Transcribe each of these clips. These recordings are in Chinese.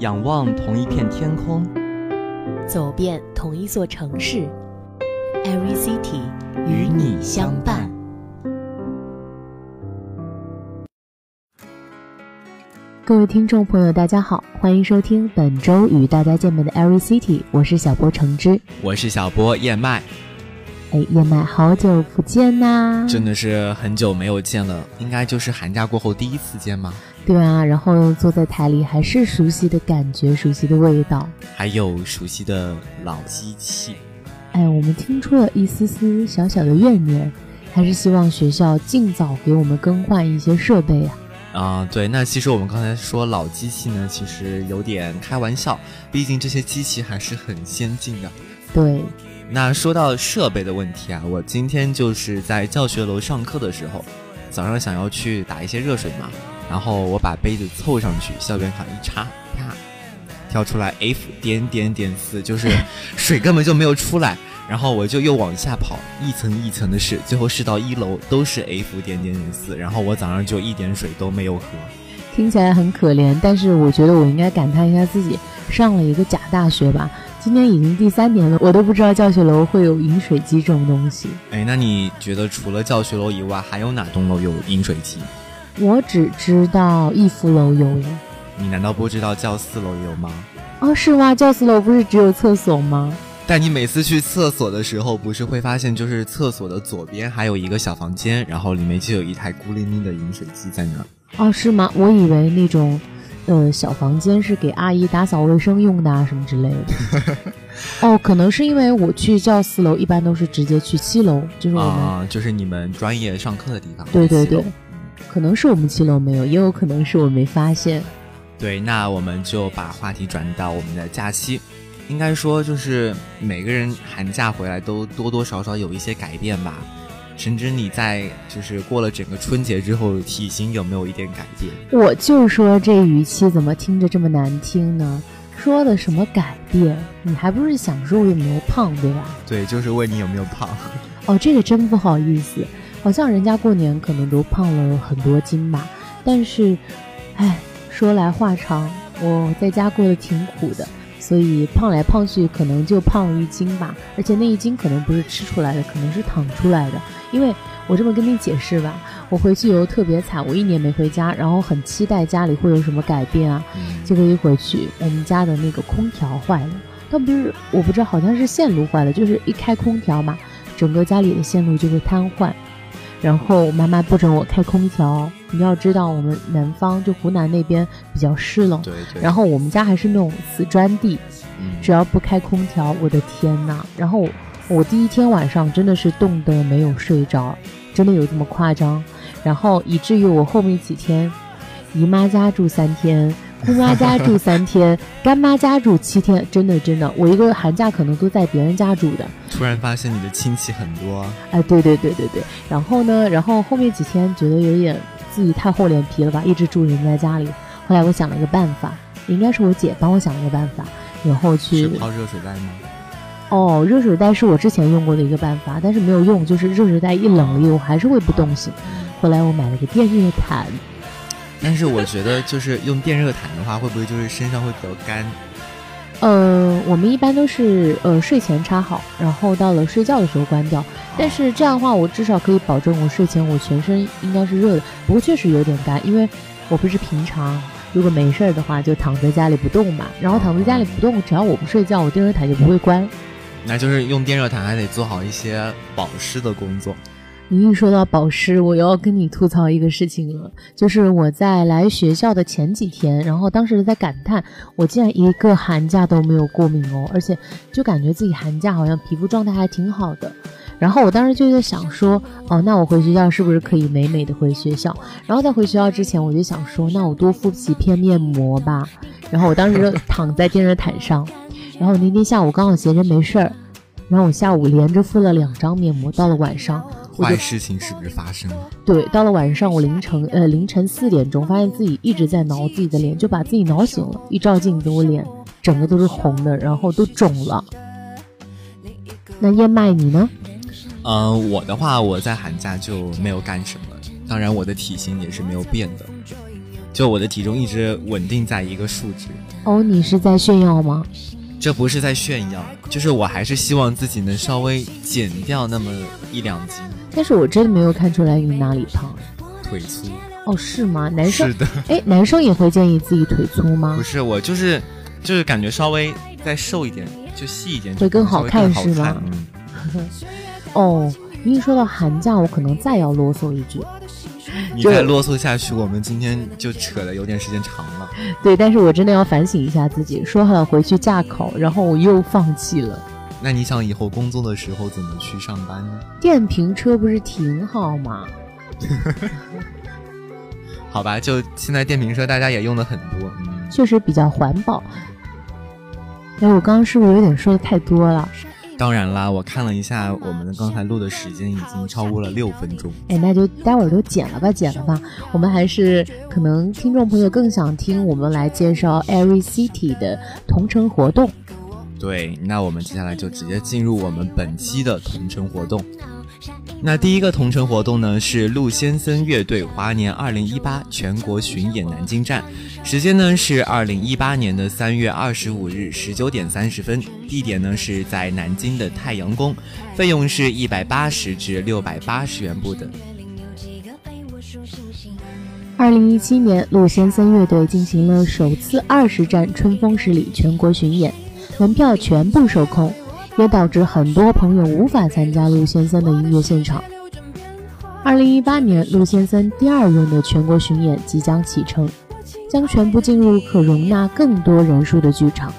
仰望同一片天空，走遍同一座城市，Every City 与你相伴。各位听众朋友，大家好，欢迎收听本周与大家见面的 Every City，我是小波橙汁，我是小波燕麦。哎，燕麦，好久不见呐！真的是很久没有见了，应该就是寒假过后第一次见吗？对啊，然后坐在台里，还是熟悉的感觉，熟悉的味道，还有熟悉的老机器。哎，我们听出了一丝丝小小的怨念，还是希望学校尽早给我们更换一些设备啊。啊，对，那其实我们刚才说老机器呢，其实有点开玩笑，毕竟这些机器还是很先进的。对。那说到设备的问题啊，我今天就是在教学楼上课的时候，早上想要去打一些热水嘛，然后我把杯子凑上去，校园卡一插，啪，跳出来 F 点点点四，就是水根本就没有出来，然后我就又往下跑，一层一层的试，最后试到一楼都是 F 点点点四，然后我早上就一点水都没有喝，听起来很可怜，但是我觉得我应该感叹一下自己上了一个假大学吧。今年已经第三年了，我都不知道教学楼会有饮水机这种东西。哎，那你觉得除了教学楼以外，还有哪栋楼有饮水机？我只知道逸夫楼有耶。你难道不知道教四楼有吗？哦，是吗？教四楼不是只有厕所吗？但你每次去厕所的时候，不是会发现，就是厕所的左边还有一个小房间，然后里面就有一台孤零零的饮水机在那儿。哦，是吗？我以为那种。呃，小房间是给阿姨打扫卫生用的啊，什么之类的。哦，可能是因为我去教四楼，一般都是直接去七楼，就是我们就是你们专业上课的地方。对对对，可能是我们七楼没有，也有可能是我没发现。对，那我们就把话题转到我们的假期。应该说，就是每个人寒假回来都多多少少有一些改变吧。甚至，你在就是过了整个春节之后，体型有没有一点改变？我就说这语气怎么听着这么难听呢？说的什么改变？你还不是想说我有没有胖，对吧？对，就是问你有没有胖。哦，这个真不好意思，好像人家过年可能都胖了很多斤吧。但是，哎，说来话长，我在家过得挺苦的。所以胖来胖去，可能就胖了一斤吧，而且那一斤可能不是吃出来的，可能是躺出来的。因为我这么跟你解释吧，我回去以后特别惨，我一年没回家，然后很期待家里会有什么改变啊。结果一回去，我们家的那个空调坏了，倒不是我不知道，好像是线路坏了，就是一开空调嘛，整个家里的线路就会瘫痪。然后妈妈不准我开空调，你要知道我们南方就湖南那边比较湿冷，对对。然后我们家还是那种瓷砖地，只要不开空调，我的天呐！然后我第一天晚上真的是冻得没有睡着，真的有这么夸张？然后以至于我后面几天，姨妈家住三天。姑妈家住三天，干妈家住七天，真的真的，我一个寒假可能都在别人家住的。突然发现你的亲戚很多，哎，对对对对对。然后呢，然后后面几天觉得有点自己太厚脸皮了吧，一直住人家家里。后来我想了一个办法，应该是我姐帮我想了一个办法，然后去泡热水袋吗？哦，热水袋是我之前用过的一个办法，但是没有用，就是热水袋一冷了，我还是会不动心。后来我买了个电热毯。但是我觉得，就是用电热毯的话，会不会就是身上会比较干？呃，我们一般都是呃睡前插好，然后到了睡觉的时候关掉。但是这样的话，我至少可以保证我睡前我全身应该是热的。不过确实有点干，因为我不是平常如果没事儿的话就躺在家里不动嘛。然后躺在家里不动，只要我不睡觉，我电热毯就不会关。那就是用电热毯还得做好一些保湿的工作。你一说到保湿，我又要跟你吐槽一个事情了，就是我在来学校的前几天，然后当时在感叹，我竟然一个寒假都没有过敏哦，而且就感觉自己寒假好像皮肤状态还挺好的。然后我当时就在想说，哦，那我回学校是不是可以美美的回学校？然后在回学校之前，我就想说，那我多敷几片面膜吧。然后我当时就 躺在电热毯上，然后那天下午刚好闲着没事儿，然后我下午连着敷了两张面膜，到了晚上。坏事情是不是发生了？对，到了晚上，我凌晨呃凌晨四点钟，发现自己一直在挠自己的脸，就把自己挠醒了。一照镜子，我脸整个都是红的，然后都肿了。那燕麦你呢？嗯，我的话，我在寒假就没有干什么，当然我的体型也是没有变的。就我的体重一直稳定在一个数值。哦，你是在炫耀吗？这不是在炫耀，就是我还是希望自己能稍微减掉那么一两斤。但是我真的没有看出来你哪里胖，腿粗。哦，是吗？男生是的，哎，男生也会建议自己腿粗吗？不是，我就是就是感觉稍微再瘦一点，就细一点会更好看是吗？嗯。哦，一说到寒假，我可能再要啰嗦一句。你再啰嗦下去，我们今天就扯的有点时间长了。对，但是我真的要反省一下自己，说好了回去驾考，然后我又放弃了。那你想以后工作的时候怎么去上班呢？电瓶车不是挺好吗？好吧，就现在电瓶车大家也用的很多，嗯，确实比较环保。哎，我刚刚是不是有点说的太多了？当然啦，我看了一下我们刚才录的时间已经超过了六分钟。哎，那就待会儿都剪了吧，剪了吧。我们还是可能听众朋友更想听我们来介绍 Every City 的同城活动。对，那我们接下来就直接进入我们本期的同城活动。那第一个同城活动呢，是陆先生乐队华年二零一八全国巡演南京站，时间呢是二零一八年的三月二十五日十九点三十分，地点呢是在南京的太阳宫，费用是一百八十至六百八十元不等。二零一七年，陆先生乐队进行了首次二十站春风十里全国巡演，门票全部售空。也导致很多朋友无法参加陆先生的音乐现场。二零一八年，陆先生第二轮的全国巡演即将启程，将全部进入可容纳更多人数的剧场，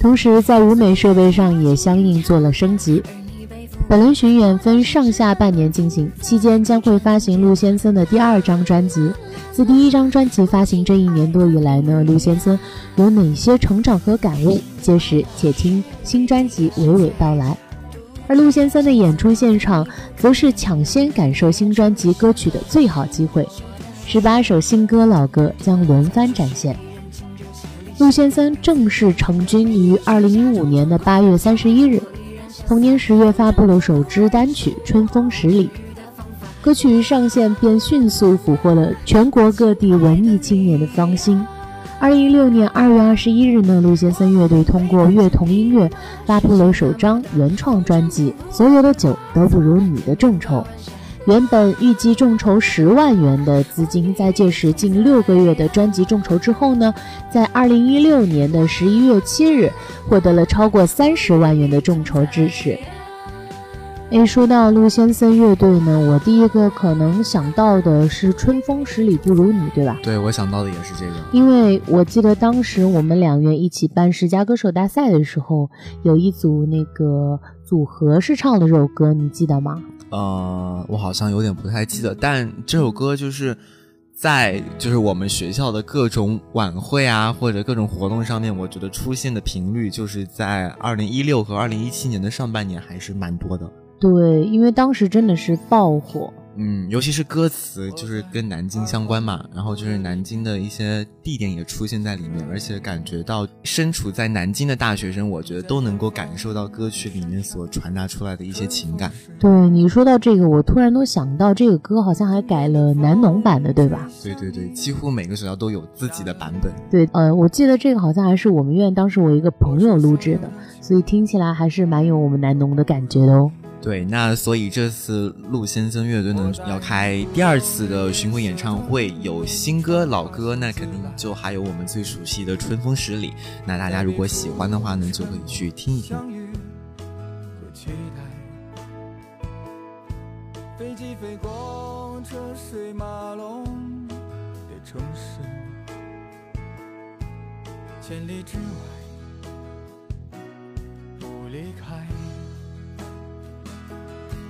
同时在舞美设备上也相应做了升级。本轮巡演分上下半年进行，期间将会发行陆先生的第二张专辑。自第一张专辑发行这一年多以来呢，陆先生有哪些成长和感悟？届时且听新专辑娓娓道来。而陆先生的演出现场，则是抢先感受新专辑歌曲的最好机会。十八首新歌老歌将轮番展现。陆先生正式成军于二零一五年的八月三十一日。同年十月发布了首支单曲《春风十里》，歌曲上线便迅速俘获了全国各地文艺青年的芳心。二零一六年二月二十一日呢，陆先生乐队通过乐童音乐发布了首张原创专辑《所有的酒都不如你的众筹》。原本预计众筹十万元的资金，在届时近六个月的专辑众筹之后呢，在二零一六年的十一月七日，获得了超过三十万元的众筹支持。诶，说到陆先生乐队呢，我第一个可能想到的是《春风十里不如你》，对吧？对，我想到的也是这个，因为我记得当时我们两院一起办十佳歌手大赛的时候，有一组那个组合是唱的这首歌，你记得吗？呃，我好像有点不太记得，但这首歌就是在就是我们学校的各种晚会啊，或者各种活动上面，我觉得出现的频率就是在二零一六和二零一七年的上半年还是蛮多的。对，因为当时真的是爆火。嗯，尤其是歌词就是跟南京相关嘛，然后就是南京的一些地点也出现在里面，而且感觉到身处在南京的大学生，我觉得都能够感受到歌曲里面所传达出来的一些情感。对你说到这个，我突然都想到这个歌好像还改了南农版的，对吧？对对对，几乎每个学校都有自己的版本。对，呃，我记得这个好像还是我们院当时我一个朋友录制的，所以听起来还是蛮有我们南农的感觉的哦。对，那所以这次陆先生乐队呢要开第二次的巡回演唱会，有新歌老歌，那肯定就还有我们最熟悉的《春风十里》。那大家如果喜欢的话呢，就可以去听一听。飞机飞过车水马龙的城市，千里之外不离开。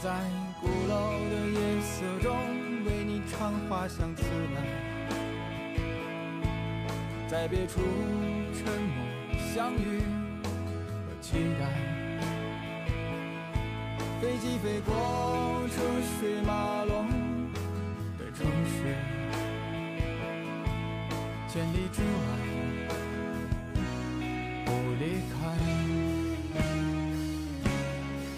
在鼓楼的夜色中，为你唱花香自来。在别处沉默相遇和期待。飞机飞过车水马龙的城市，千里之外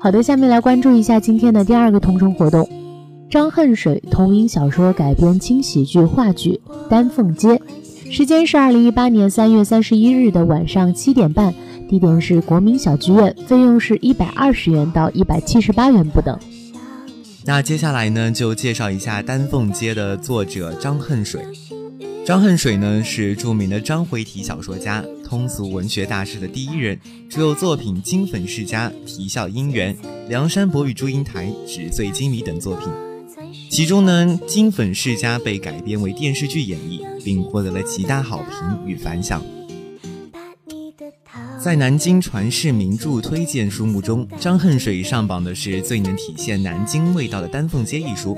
好的，下面来关注一下今天的第二个同城活动：张恨水同名小说改编轻喜剧话剧《丹凤街》，时间是二零一八年三月三十一日的晚上七点半，地点是国民小剧院，费用是一百二十元到一百七十八元不等。那接下来呢，就介绍一下《丹凤街》的作者张恨水。张恨水呢是著名的章回体小说家，通俗文学大师的第一人，著有作品《金粉世家》《啼笑姻缘》《梁山伯与祝英台》《纸醉金迷》等作品。其中呢，《金粉世家》被改编为电视剧演绎，并获得了极大好评与反响。在南京传世名著推荐书目中，张恨水上榜的是最能体现南京味道的《丹凤街》一书。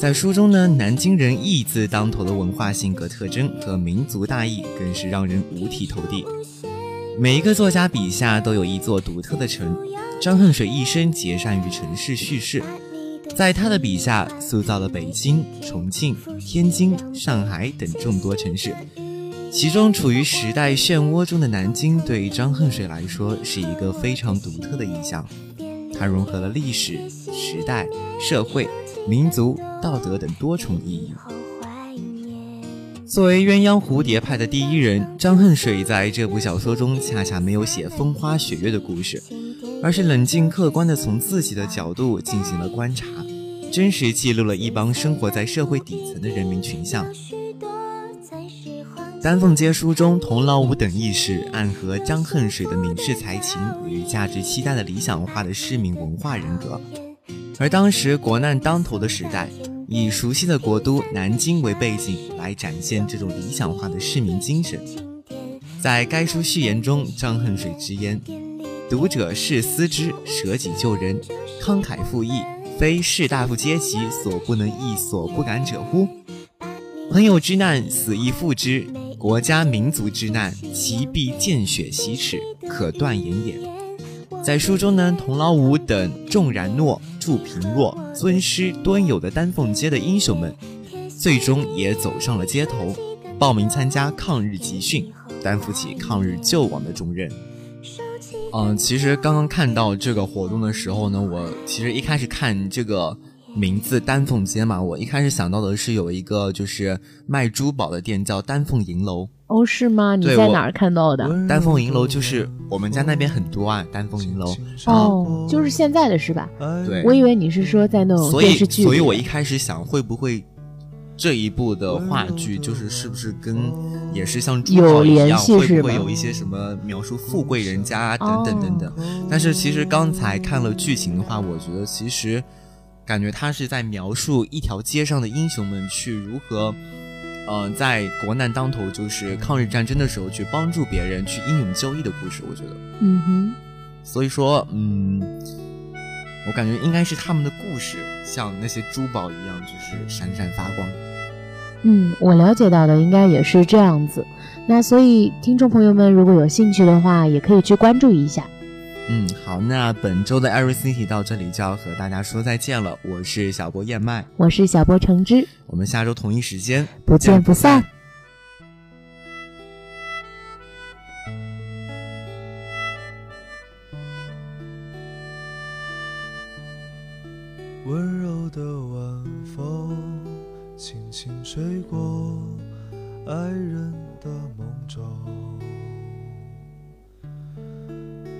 在书中呢，南京人义字当头的文化性格特征和民族大义，更是让人五体投地。每一个作家笔下都有一座独特的城，张恨水一生结善于城市叙事，在他的笔下塑造了北京、重庆、天津、上海等众多城市。其中处于时代漩涡中的南京，对张恨水来说是一个非常独特的意象。它融合了历史、时代、社会。民族、道德等多重意义。作为鸳鸯蝴蝶派的第一人，张恨水在这部小说中恰恰没有写风花雪月的故事，而是冷静客观地从自己的角度进行了观察，真实记录了一帮生活在社会底层的人民群像。丹凤街书中童老五等义士，暗合张恨水的闽式才情与价值期待的理想化的市民文化人格。而当时国难当头的时代，以熟悉的国都南京为背景来展现这种理想化的市民精神。在该书序言中，张恨水直言：“读者是思之，舍己救人，慷慨赴义，非士大夫阶级所不能亦所不敢者乎？朋友之难，死亦复之；国家民族之难，其必见血洗齿，可断言也。”在书中呢，童老五等众然诺。祝平若、尊师敦友的丹凤街的英雄们，最终也走上了街头，报名参加抗日集训，担负起抗日救亡的重任。嗯，其实刚刚看到这个活动的时候呢，我其实一开始看这个名字丹凤街嘛，我一开始想到的是有一个就是卖珠宝的店叫丹凤银楼。哦，是吗？你在哪儿看到的？丹凤银楼就是我们家那边很多啊，丹凤银楼。哦，就是现在的是吧？对，我以为你是说在那种电视剧。所以，所以我一开始想，会不会这一部的话剧，就是是不是跟也是像珠宝一样，会不会有一些什么描述富贵人家等等等等？但是其实刚才看了剧情的话，我觉得其实感觉他是在描述一条街上的英雄们去如何。嗯，在国难当头，就是抗日战争的时候，去帮助别人，去英勇就义的故事，我觉得，嗯哼。所以说，嗯，我感觉应该是他们的故事，像那些珠宝一样，就是闪闪发光。嗯，我了解到的应该也是这样子。那所以听众朋友们如果有兴趣的话，也可以去关注一下。嗯，好，那本周的 Every City 到这里就要和大家说再见了。我是小波燕麦，我是小波橙汁，我们下周同一时间不见不散。温柔的晚风轻轻吹过爱人的梦中，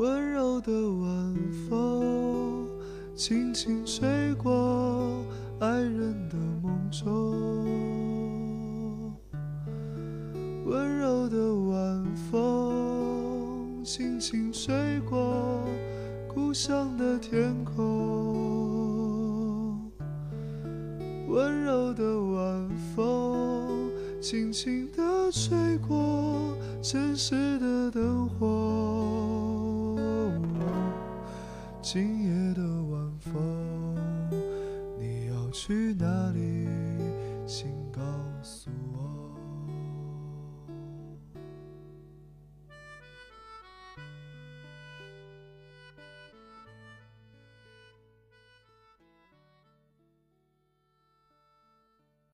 温柔的晚风，轻轻吹过爱人的梦中。温柔的晚风，轻轻吹过故乡的天空。温柔的晚风，轻轻地吹过城市的灯火。今